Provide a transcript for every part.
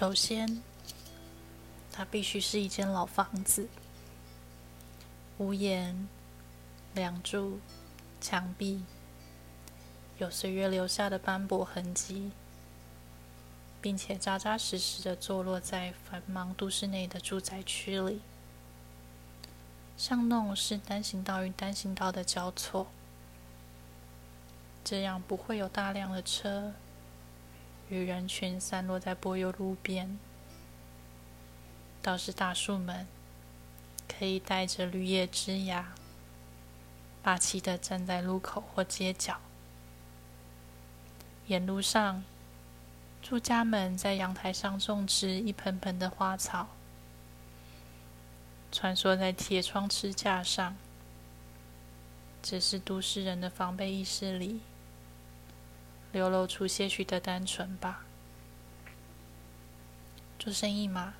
首先，它必须是一间老房子，屋檐、梁柱、墙壁有岁月留下的斑驳痕迹，并且扎扎实实的坐落在繁忙都市内的住宅区里。巷弄是单行道与单行道的交错，这样不会有大量的车。与人群散落在柏油路边，倒是大树们可以带着绿叶枝桠，霸气的站在路口或街角。沿路上，住家们在阳台上种植一盆盆的花草，穿梭在铁窗支架上。这是都市人的防备意识里。流露出些许的单纯吧。做生意嘛，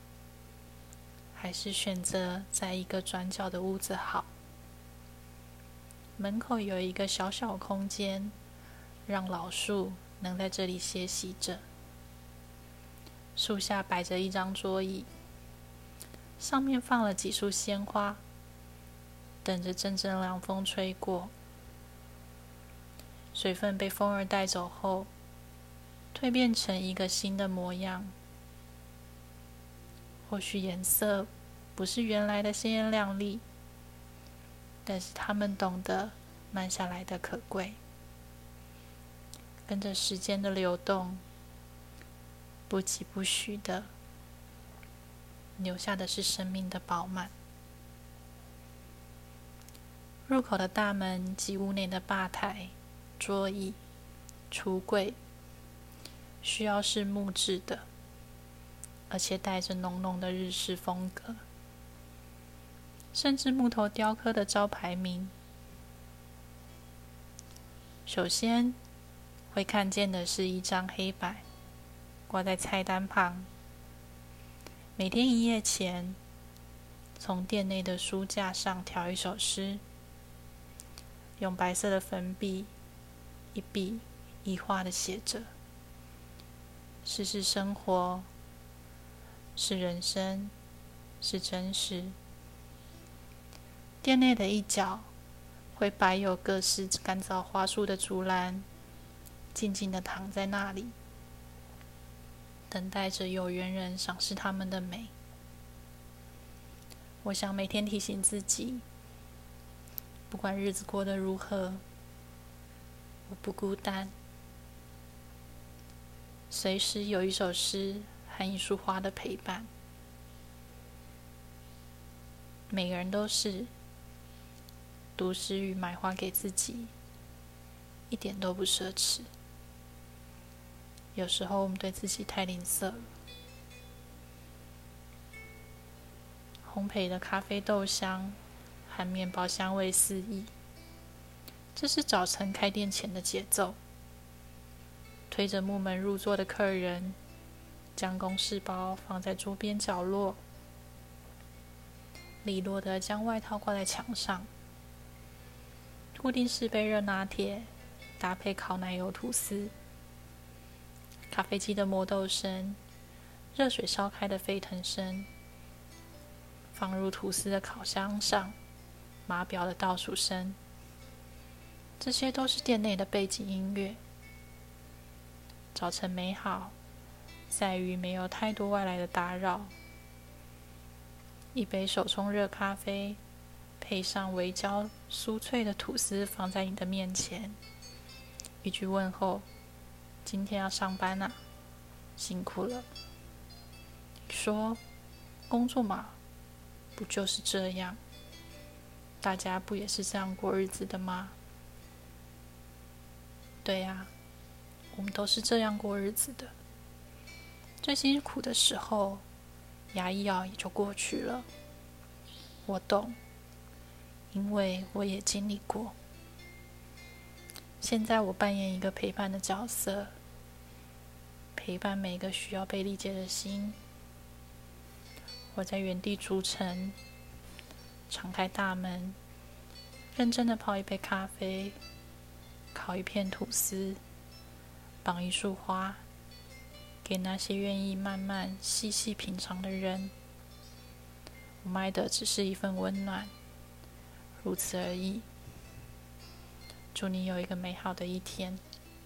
还是选择在一个转角的屋子好。门口有一个小小空间，让老树能在这里歇息着。树下摆着一张桌椅，上面放了几束鲜花，等着阵阵凉风吹过。水分被风儿带走后，蜕变成一个新的模样。或许颜色不是原来的鲜艳亮丽，但是他们懂得慢下来的可贵。跟着时间的流动，不疾不徐的，留下的是生命的饱满。入口的大门及屋内的吧台。桌椅、橱柜需要是木质的，而且带着浓浓的日式风格，甚至木头雕刻的招牌名。首先会看见的是一张黑板，挂在菜单旁。每天营业前，从店内的书架上调一首诗，用白色的粉笔。一笔一画的写着：“世事生活，是人生，是真实。”店内的一角会摆有各式干燥花束的竹篮，静静的躺在那里，等待着有缘人赏识他们的美。我想每天提醒自己，不管日子过得如何。我不孤单，随时有一首诗和一束花的陪伴。每个人都是读诗与买花给自己，一点都不奢侈。有时候我们对自己太吝啬了。烘焙的咖啡豆香和面包香味四溢。这是早晨开店前的节奏。推着木门入座的客人，将公事包放在桌边角落，利落的将外套挂在墙上。固定式杯热拿铁搭配烤奶油吐司，咖啡机的磨豆声，热水烧开的沸腾声，放入吐司的烤箱上，码表的倒数声。这些都是店内的背景音乐。早晨美好，在于没有太多外来的打扰。一杯手冲热咖啡，配上微焦酥脆的吐司放在你的面前，一句问候：“今天要上班啊，辛苦了。”说：“工作嘛，不就是这样？大家不也是这样过日子的吗？”对呀，我们都是这样过日子的。最辛苦的时候，牙一咬也就过去了。我懂，因为我也经历过。现在我扮演一个陪伴的角色，陪伴每个需要被理解的心。我在原地筑城，敞开大门，认真的泡一杯咖啡。烤一片吐司，绑一束花，给那些愿意慢慢细细品尝的人。我卖的只是一份温暖，如此而已。祝你有一个美好的一天。